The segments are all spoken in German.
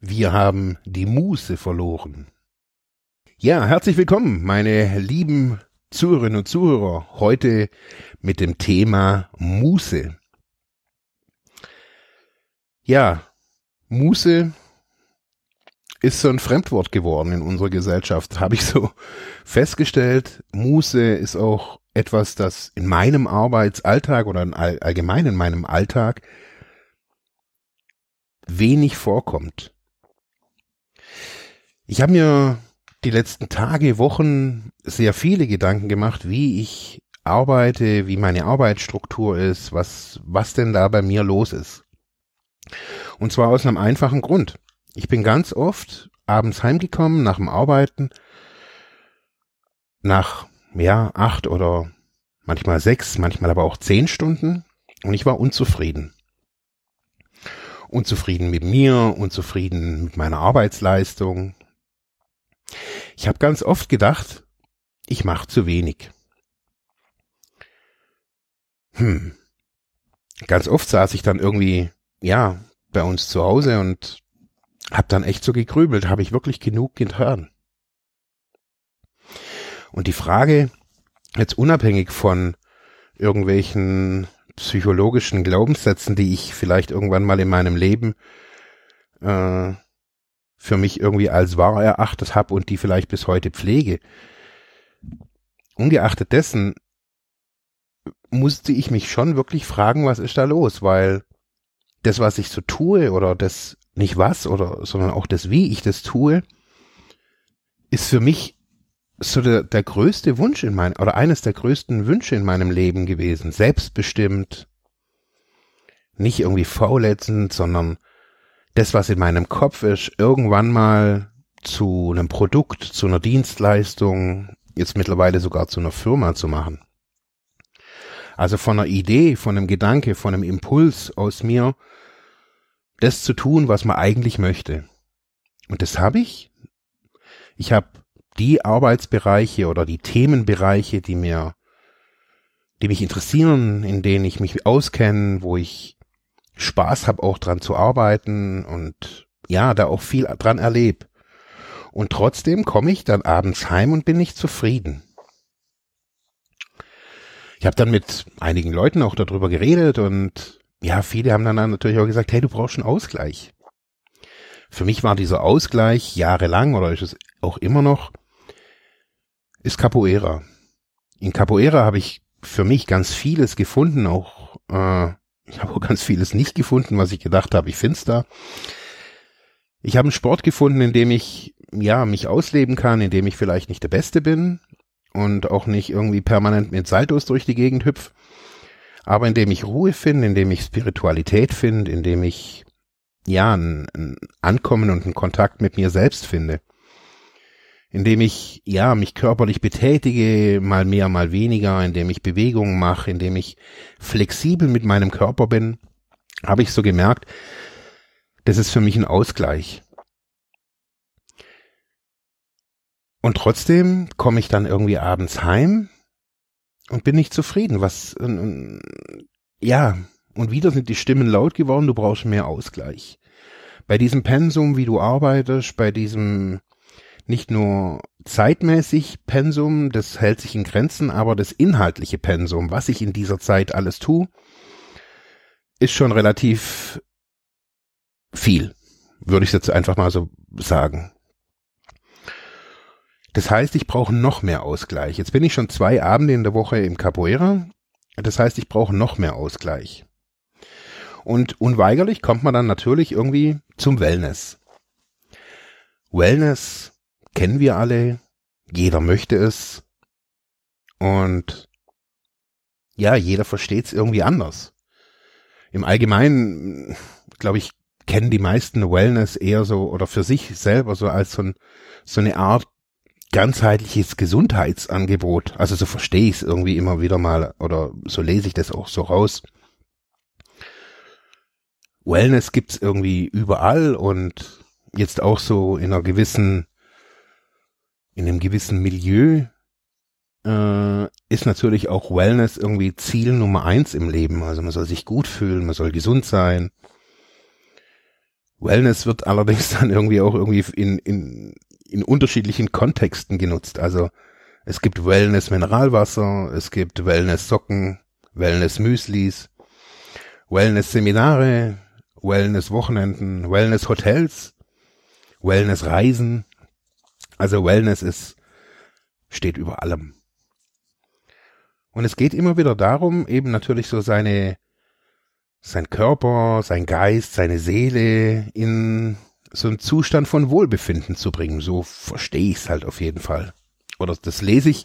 Wir haben die Muße verloren. Ja, herzlich willkommen, meine lieben Zuhörerinnen und Zuhörer, heute mit dem Thema Muße. Ja, Muße ist so ein Fremdwort geworden in unserer Gesellschaft, habe ich so festgestellt. Muße ist auch etwas, das in meinem Arbeitsalltag oder allgemein in meinem Alltag wenig vorkommt. Ich habe mir die letzten Tage, Wochen sehr viele Gedanken gemacht, wie ich arbeite, wie meine Arbeitsstruktur ist, was, was denn da bei mir los ist. Und zwar aus einem einfachen Grund. Ich bin ganz oft abends heimgekommen nach dem Arbeiten, nach, ja, acht oder manchmal sechs, manchmal aber auch zehn Stunden und ich war unzufrieden. Unzufrieden mit mir, unzufrieden mit meiner Arbeitsleistung, ich habe ganz oft gedacht, ich mache zu wenig. Hm. Ganz oft saß ich dann irgendwie, ja, bei uns zu Hause und hab dann echt so gegrübelt, habe ich wirklich genug getan? Und die Frage, jetzt unabhängig von irgendwelchen psychologischen Glaubenssätzen, die ich vielleicht irgendwann mal in meinem Leben äh, für mich irgendwie als wahr erachtet habe und die vielleicht bis heute pflege. Ungeachtet dessen musste ich mich schon wirklich fragen, was ist da los, weil das, was ich so tue oder das nicht was oder, sondern auch das, wie ich das tue, ist für mich so der, der größte Wunsch in meinem, oder eines der größten Wünsche in meinem Leben gewesen. Selbstbestimmt, nicht irgendwie fauletzend, sondern das, was in meinem Kopf ist, irgendwann mal zu einem Produkt, zu einer Dienstleistung, jetzt mittlerweile sogar zu einer Firma zu machen. Also von einer Idee, von einem Gedanke, von einem Impuls aus mir, das zu tun, was man eigentlich möchte. Und das habe ich. Ich habe die Arbeitsbereiche oder die Themenbereiche, die mir, die mich interessieren, in denen ich mich auskenne, wo ich Spaß habe, auch dran zu arbeiten und ja, da auch viel dran erlebe. Und trotzdem komme ich dann abends heim und bin nicht zufrieden. Ich habe dann mit einigen Leuten auch darüber geredet und ja, viele haben dann natürlich auch gesagt, hey, du brauchst einen Ausgleich. Für mich war dieser Ausgleich jahrelang oder ist es auch immer noch, ist Capoeira. In Capoeira habe ich für mich ganz vieles gefunden, auch äh, ich habe auch ganz vieles nicht gefunden, was ich gedacht habe, ich find's da. Ich habe einen Sport gefunden, in dem ich ja mich ausleben kann, in dem ich vielleicht nicht der Beste bin und auch nicht irgendwie permanent mit Saltos durch die Gegend hüpf, aber in dem ich Ruhe finde, in dem ich Spiritualität finde, in dem ich ja ein, ein Ankommen und einen Kontakt mit mir selbst finde indem ich ja mich körperlich betätige, mal mehr, mal weniger, indem ich Bewegungen mache, indem ich flexibel mit meinem Körper bin, habe ich so gemerkt, das ist für mich ein Ausgleich. Und trotzdem komme ich dann irgendwie abends heim und bin nicht zufrieden. Was, ja, und wieder sind die Stimmen laut geworden, du brauchst mehr Ausgleich. Bei diesem Pensum, wie du arbeitest, bei diesem nicht nur zeitmäßig Pensum, das hält sich in Grenzen, aber das inhaltliche Pensum, was ich in dieser Zeit alles tue, ist schon relativ viel, würde ich jetzt einfach mal so sagen. Das heißt, ich brauche noch mehr Ausgleich. Jetzt bin ich schon zwei Abende in der Woche im Capoeira. Das heißt, ich brauche noch mehr Ausgleich. Und unweigerlich kommt man dann natürlich irgendwie zum Wellness. Wellness kennen wir alle, jeder möchte es und ja, jeder versteht es irgendwie anders. Im Allgemeinen, glaube ich, kennen die meisten Wellness eher so oder für sich selber so als so, ein, so eine Art ganzheitliches Gesundheitsangebot. Also so verstehe ich es irgendwie immer wieder mal oder so lese ich das auch so raus. Wellness gibt's irgendwie überall und jetzt auch so in einer gewissen, in einem gewissen Milieu äh, ist natürlich auch Wellness irgendwie Ziel Nummer eins im Leben. Also man soll sich gut fühlen, man soll gesund sein. Wellness wird allerdings dann irgendwie auch irgendwie in, in, in unterschiedlichen Kontexten genutzt. Also es gibt Wellness Mineralwasser, es gibt Wellness Socken, Wellness Müslis, Wellness Seminare, Wellness Wochenenden, Wellness Hotels, Wellness Reisen. Also Wellness ist, steht über allem. Und es geht immer wieder darum, eben natürlich so seine, sein Körper, sein Geist, seine Seele in so einen Zustand von Wohlbefinden zu bringen. So verstehe ich es halt auf jeden Fall. Oder das lese ich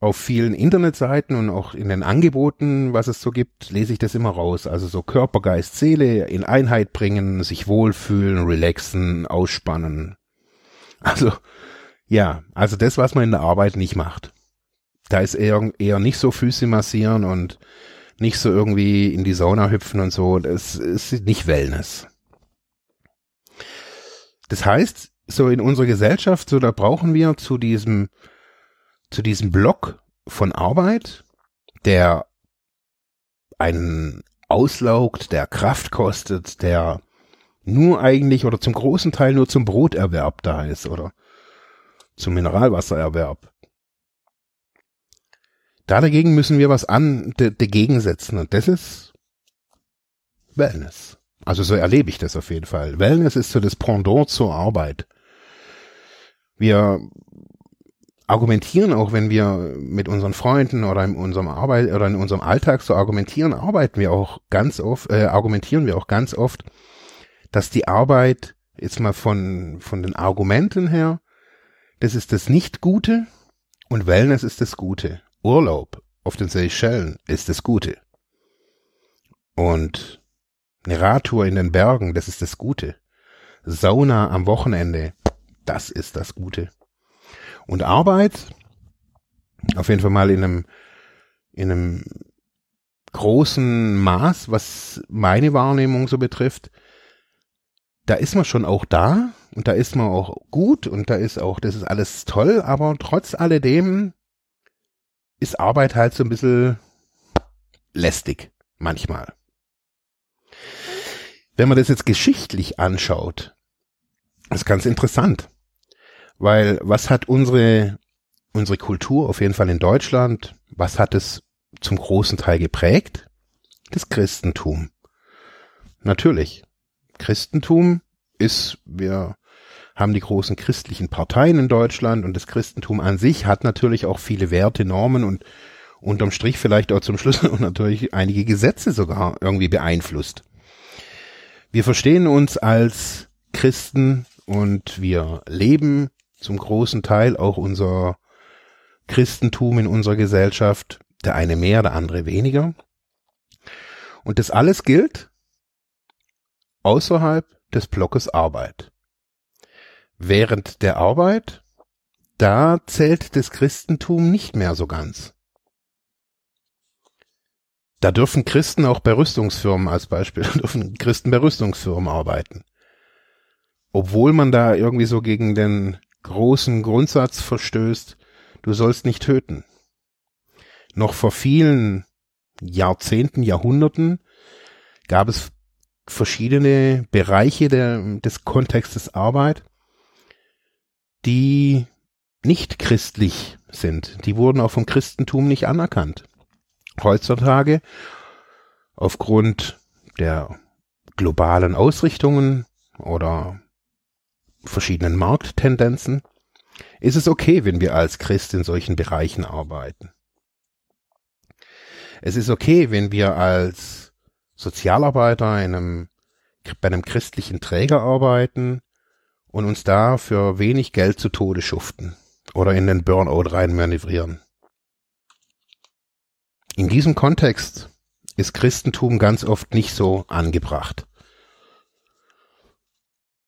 auf vielen Internetseiten und auch in den Angeboten, was es so gibt, lese ich das immer raus. Also so Körper, Geist, Seele in Einheit bringen, sich wohlfühlen, relaxen, ausspannen. Also, ja, also das, was man in der Arbeit nicht macht. Da ist eher, eher nicht so Füße massieren und nicht so irgendwie in die Sauna hüpfen und so. Das ist nicht Wellness. Das heißt, so in unserer Gesellschaft, so da brauchen wir zu diesem, zu diesem Block von Arbeit, der einen auslaugt, der Kraft kostet, der nur eigentlich oder zum großen Teil nur zum Broterwerb da ist oder zum Mineralwassererwerb. Da dagegen müssen wir was an dagegen setzen und das ist Wellness. Also so erlebe ich das auf jeden Fall. Wellness ist so das Pendant zur Arbeit. Wir argumentieren auch, wenn wir mit unseren Freunden oder in unserem Arbeit oder in unserem Alltag so argumentieren, arbeiten wir auch ganz oft, äh, argumentieren wir auch ganz oft, dass die Arbeit jetzt mal von von den Argumenten her, das ist das Nicht-Gute und Wellness ist das Gute. Urlaub auf den Seychellen ist das Gute. Und eine Radtour in den Bergen, das ist das Gute. Sauna am Wochenende, das ist das Gute. Und Arbeit, auf jeden Fall mal in einem, in einem großen Maß, was meine Wahrnehmung so betrifft, da ist man schon auch da und da ist man auch gut und da ist auch, das ist alles toll, aber trotz alledem ist Arbeit halt so ein bisschen lästig manchmal. Wenn man das jetzt geschichtlich anschaut, ist ganz interessant. Weil was hat unsere, unsere Kultur, auf jeden Fall in Deutschland, was hat es zum großen Teil geprägt? Das Christentum. Natürlich. Christentum ist, wir haben die großen christlichen Parteien in Deutschland und das Christentum an sich hat natürlich auch viele Werte, Normen und unterm Strich vielleicht auch zum Schluss und natürlich einige Gesetze sogar irgendwie beeinflusst. Wir verstehen uns als Christen und wir leben zum großen Teil auch unser Christentum in unserer Gesellschaft, der eine mehr, der andere weniger. Und das alles gilt außerhalb des Blockes Arbeit. Während der Arbeit, da zählt das Christentum nicht mehr so ganz. Da dürfen Christen auch bei Rüstungsfirmen als Beispiel, dürfen Christen bei Rüstungsfirmen arbeiten. Obwohl man da irgendwie so gegen den großen Grundsatz verstößt, du sollst nicht töten. Noch vor vielen Jahrzehnten, Jahrhunderten gab es verschiedene Bereiche der, des Kontextes Arbeit, die nicht christlich sind. Die wurden auch vom Christentum nicht anerkannt heutzutage aufgrund der globalen Ausrichtungen oder verschiedenen Markttendenzen ist es okay, wenn wir als Christ in solchen Bereichen arbeiten. Es ist okay, wenn wir als Sozialarbeiter in einem, bei einem christlichen Träger arbeiten und uns da für wenig Geld zu Tode schuften oder in den Burnout rein manövrieren. In diesem Kontext ist Christentum ganz oft nicht so angebracht.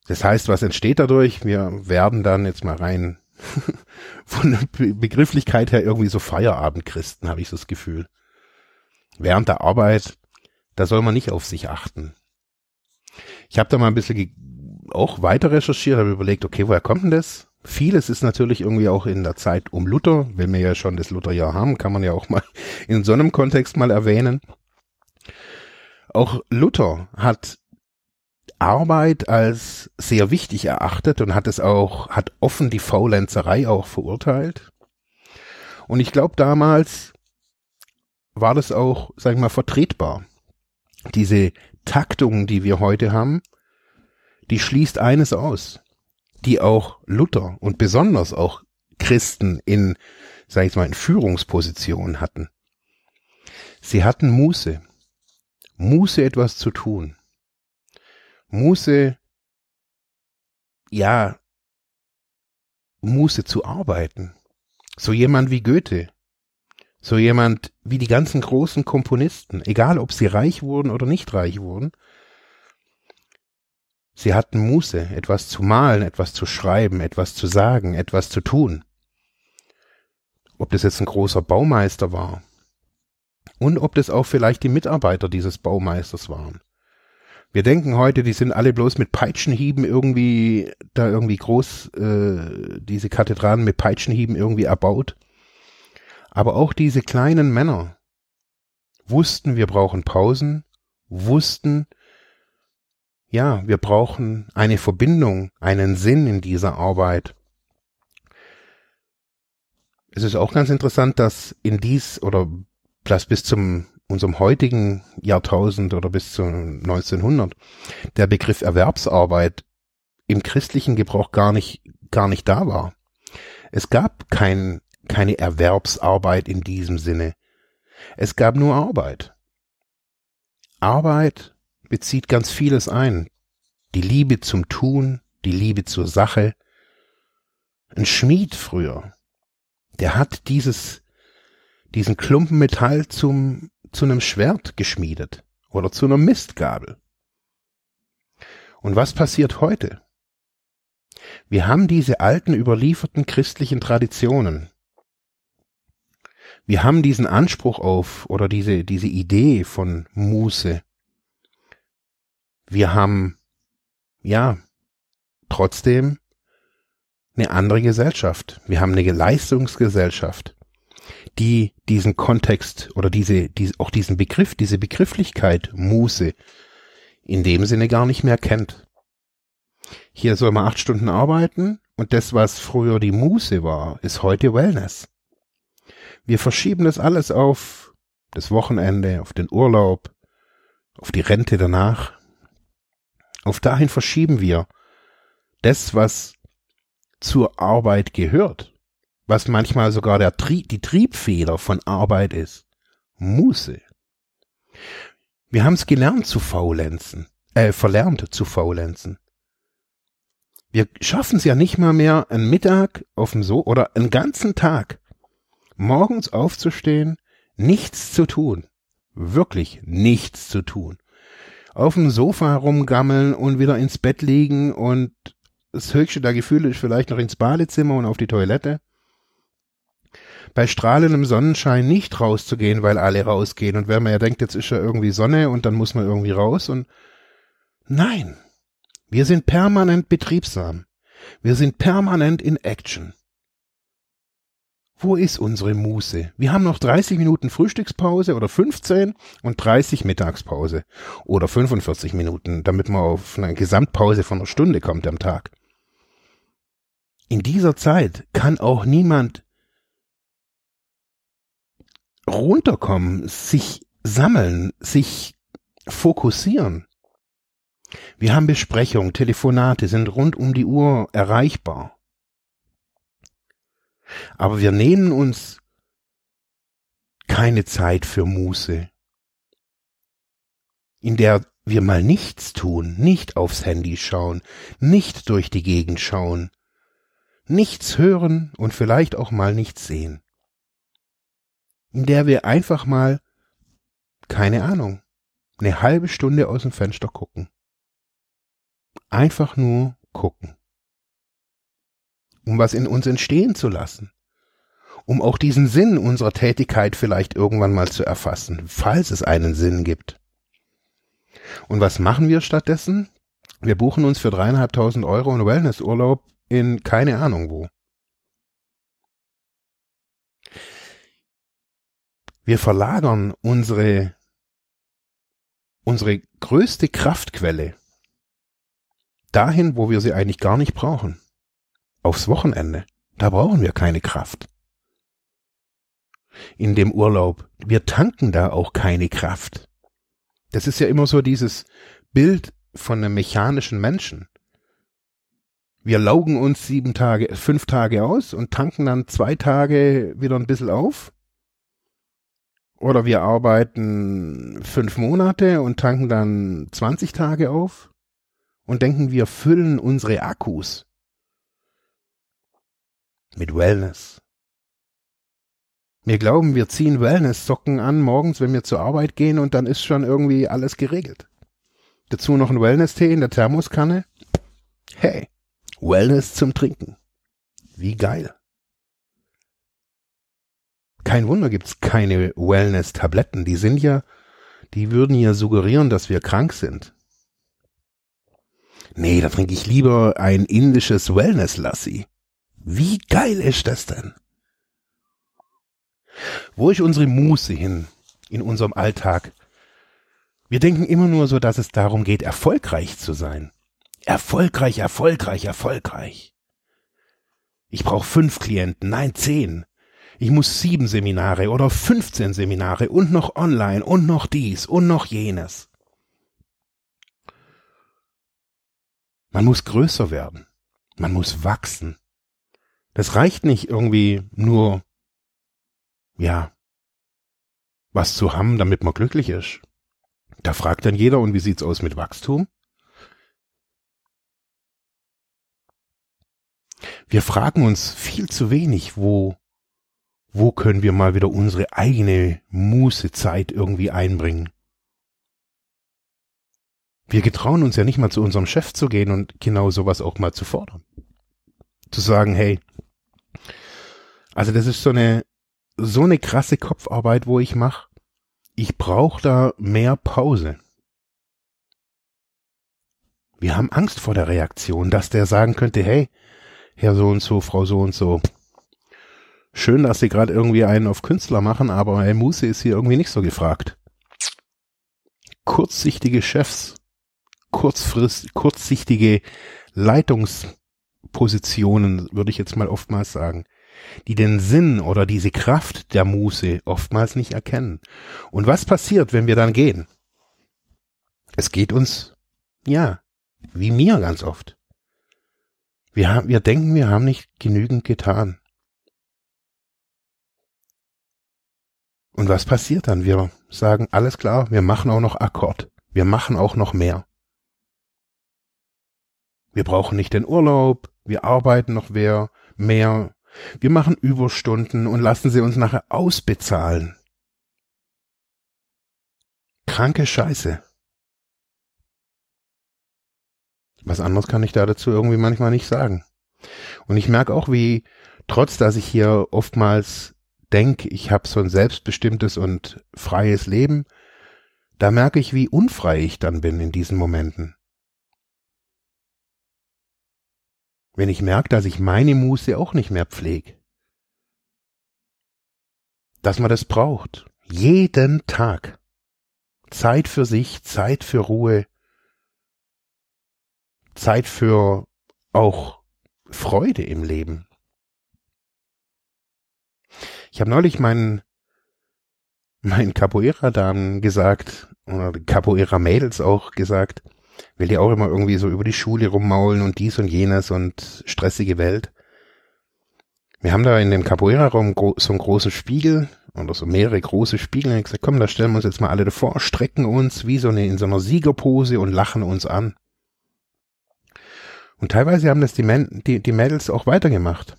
Das heißt, was entsteht dadurch? Wir werden dann jetzt mal rein von der Begrifflichkeit her irgendwie so Feierabendchristen, habe ich so das Gefühl. Während der Arbeit, da soll man nicht auf sich achten. Ich habe da mal ein bisschen auch weiter recherchiert, habe überlegt, okay, woher kommt denn das? Vieles ist natürlich irgendwie auch in der Zeit um Luther, wenn wir ja schon das Lutherjahr haben, kann man ja auch mal in so einem Kontext mal erwähnen. Auch Luther hat Arbeit als sehr wichtig erachtet und hat es auch, hat offen die Faulenzerei auch verurteilt. Und ich glaube, damals war das auch, sag ich mal, vertretbar. Diese Taktung, die wir heute haben, die schließt eines aus, die auch Luther und besonders auch Christen in, sag ich mal, in Führungspositionen hatten. Sie hatten Muße. Muße etwas zu tun. Muße, ja, Muße zu arbeiten. So jemand wie Goethe, so jemand wie die ganzen großen Komponisten, egal ob sie reich wurden oder nicht reich wurden, sie hatten Muße, etwas zu malen, etwas zu schreiben, etwas zu sagen, etwas zu tun. Ob das jetzt ein großer Baumeister war und ob das auch vielleicht die Mitarbeiter dieses Baumeisters waren. Wir denken heute, die sind alle bloß mit Peitschenhieben irgendwie da irgendwie groß, äh, diese Kathedralen mit Peitschenhieben irgendwie erbaut. Aber auch diese kleinen Männer wussten, wir brauchen Pausen, wussten, ja, wir brauchen eine Verbindung, einen Sinn in dieser Arbeit. Es ist auch ganz interessant, dass in dies oder das bis zum unserem heutigen Jahrtausend oder bis zu 1900 der Begriff Erwerbsarbeit im christlichen Gebrauch gar nicht, gar nicht da war. Es gab kein, keine Erwerbsarbeit in diesem Sinne. Es gab nur Arbeit. Arbeit bezieht ganz vieles ein. Die Liebe zum Tun, die Liebe zur Sache. Ein Schmied früher, der hat dieses, diesen Klumpen Metall zum zu einem Schwert geschmiedet oder zu einer Mistgabel. Und was passiert heute? Wir haben diese alten überlieferten christlichen Traditionen. Wir haben diesen Anspruch auf oder diese, diese Idee von Muße. Wir haben, ja, trotzdem eine andere Gesellschaft. Wir haben eine Leistungsgesellschaft die diesen Kontext oder diese, diese, auch diesen Begriff, diese Begrifflichkeit Muße in dem Sinne gar nicht mehr kennt. Hier soll man acht Stunden arbeiten und das, was früher die Muße war, ist heute Wellness. Wir verschieben das alles auf das Wochenende, auf den Urlaub, auf die Rente danach. Auf dahin verschieben wir das, was zur Arbeit gehört was manchmal sogar der Tri die Triebfeder von Arbeit ist. Muße. Wir haben es gelernt zu faulenzen, äh, verlernt zu faulenzen. Wir schaffen es ja nicht mal mehr, einen Mittag auf dem So oder einen ganzen Tag morgens aufzustehen, nichts zu tun. Wirklich nichts zu tun. Auf dem Sofa rumgammeln und wieder ins Bett liegen und das höchste der Gefühle ist vielleicht noch ins Badezimmer und auf die Toilette bei strahlendem Sonnenschein nicht rauszugehen, weil alle rausgehen und wenn man ja denkt, jetzt ist ja irgendwie Sonne und dann muss man irgendwie raus und nein, wir sind permanent betriebsam. Wir sind permanent in Action. Wo ist unsere Muße? Wir haben noch 30 Minuten Frühstückspause oder 15 und 30 Mittagspause oder 45 Minuten, damit man auf eine Gesamtpause von einer Stunde kommt am Tag. In dieser Zeit kann auch niemand runterkommen, sich sammeln, sich fokussieren. Wir haben Besprechungen, Telefonate, sind rund um die Uhr erreichbar. Aber wir nehmen uns keine Zeit für Muße, in der wir mal nichts tun, nicht aufs Handy schauen, nicht durch die Gegend schauen, nichts hören und vielleicht auch mal nichts sehen in der wir einfach mal, keine Ahnung, eine halbe Stunde aus dem Fenster gucken. einfach nur gucken. Um was in uns entstehen zu lassen. Um auch diesen Sinn unserer Tätigkeit vielleicht irgendwann mal zu erfassen, falls es einen Sinn gibt. Und was machen wir stattdessen? Wir buchen uns für dreieinhalbtausend Euro einen Wellnessurlaub in keine Ahnung wo. Wir verlagern unsere, unsere größte Kraftquelle dahin, wo wir sie eigentlich gar nicht brauchen. Aufs Wochenende. Da brauchen wir keine Kraft. In dem Urlaub. Wir tanken da auch keine Kraft. Das ist ja immer so dieses Bild von einem mechanischen Menschen. Wir laugen uns sieben Tage, fünf Tage aus und tanken dann zwei Tage wieder ein bisschen auf. Oder wir arbeiten fünf Monate und tanken dann 20 Tage auf und denken, wir füllen unsere Akkus mit Wellness. Wir glauben, wir ziehen Wellness-Socken an morgens, wenn wir zur Arbeit gehen und dann ist schon irgendwie alles geregelt. Dazu noch ein Wellness-Tee in der Thermoskanne. Hey, Wellness zum Trinken. Wie geil. Kein Wunder gibt's keine Wellness-Tabletten. Die sind ja, die würden ja suggerieren, dass wir krank sind. Nee, da trinke ich lieber ein indisches Wellness-Lassi. Wie geil ist das denn? Wo ist unsere Muße hin in unserem Alltag? Wir denken immer nur so, dass es darum geht, erfolgreich zu sein. Erfolgreich, erfolgreich, erfolgreich. Ich brauche fünf Klienten, nein, zehn. Ich muss sieben Seminare oder 15 Seminare und noch online und noch dies und noch jenes. Man muss größer werden. Man muss wachsen. Das reicht nicht irgendwie nur, ja, was zu haben, damit man glücklich ist. Da fragt dann jeder, und wie sieht's aus mit Wachstum? Wir fragen uns viel zu wenig, wo, wo können wir mal wieder unsere eigene Mußezeit irgendwie einbringen. Wir getrauen uns ja nicht mal zu unserem Chef zu gehen und genau sowas auch mal zu fordern. Zu sagen, hey, also das ist so eine, so eine krasse Kopfarbeit, wo ich mache. Ich brauche da mehr Pause. Wir haben Angst vor der Reaktion, dass der sagen könnte, hey, Herr so und so, Frau so und so. Schön, dass Sie gerade irgendwie einen auf Künstler machen, aber Herr Muse ist hier irgendwie nicht so gefragt. Kurzsichtige Chefs kurzfrist, kurzsichtige Leitungspositionen, würde ich jetzt mal oftmals sagen, die den Sinn oder diese Kraft der Muße oftmals nicht erkennen. Und was passiert, wenn wir dann gehen? Es geht uns, ja, wie mir ganz oft. Wir, haben, wir denken, wir haben nicht genügend getan. Und was passiert dann? Wir sagen, alles klar, wir machen auch noch Akkord. Wir machen auch noch mehr. Wir brauchen nicht den Urlaub, wir arbeiten noch mehr, mehr, wir machen Überstunden und lassen sie uns nachher ausbezahlen. Kranke Scheiße. Was anderes kann ich da dazu irgendwie manchmal nicht sagen. Und ich merke auch, wie, trotz dass ich hier oftmals denke, ich habe so ein selbstbestimmtes und freies Leben, da merke ich, wie unfrei ich dann bin in diesen Momenten. Wenn ich merke, dass ich meine Muße auch nicht mehr pflege. Dass man das braucht. Jeden Tag. Zeit für sich, Zeit für Ruhe, Zeit für auch Freude im Leben. Ich habe neulich meinen meinen Capoeira-Damen gesagt, oder Capoeira-Mädels auch gesagt, will die auch immer irgendwie so über die Schule rummaulen und dies und jenes und stressige Welt. Wir haben da in dem Capoeira-Raum so einen großen Spiegel oder so mehrere große Spiegel. Und ich gesagt, komm, da stellen wir uns jetzt mal alle davor, strecken uns wie so eine in so einer Siegerpose und lachen uns an. Und teilweise haben das die, Men die, die Mädels auch weitergemacht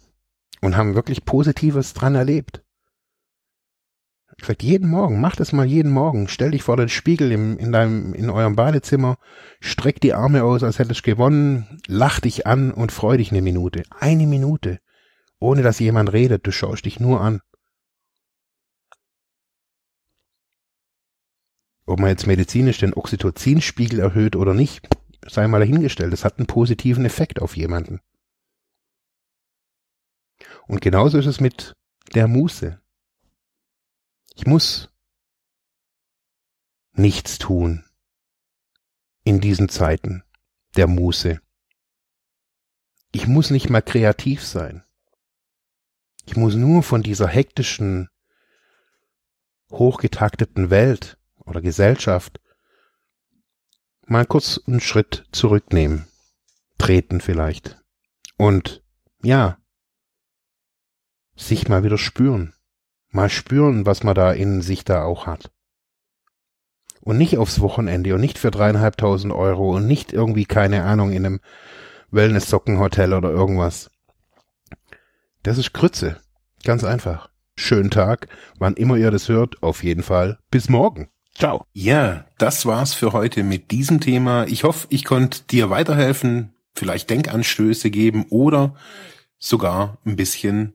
und haben wirklich Positives dran erlebt. Vielleicht jeden Morgen, mach das mal jeden Morgen. Stell dich vor den Spiegel im, in deinem, in eurem Badezimmer, streck die Arme aus, als hättest du gewonnen, lach dich an und freu dich eine Minute. Eine Minute. Ohne dass jemand redet, du schaust dich nur an. Ob man jetzt medizinisch den Oxytocinspiegel erhöht oder nicht, sei mal dahingestellt. Das hat einen positiven Effekt auf jemanden. Und genauso ist es mit der Muße. Ich muss nichts tun in diesen Zeiten der Muße. Ich muss nicht mal kreativ sein. Ich muss nur von dieser hektischen, hochgetakteten Welt oder Gesellschaft mal kurz einen Schritt zurücknehmen, treten vielleicht und ja, sich mal wieder spüren, mal spüren, was man da in sich da auch hat. Und nicht aufs Wochenende und nicht für dreieinhalbtausend Euro und nicht irgendwie, keine Ahnung, in einem Wellness-Sockenhotel oder irgendwas. Das ist Krütze. Ganz einfach. Schönen Tag, wann immer ihr das hört, auf jeden Fall. Bis morgen. Ciao. Ja, das war's für heute mit diesem Thema. Ich hoffe, ich konnte dir weiterhelfen, vielleicht Denkanstöße geben oder sogar ein bisschen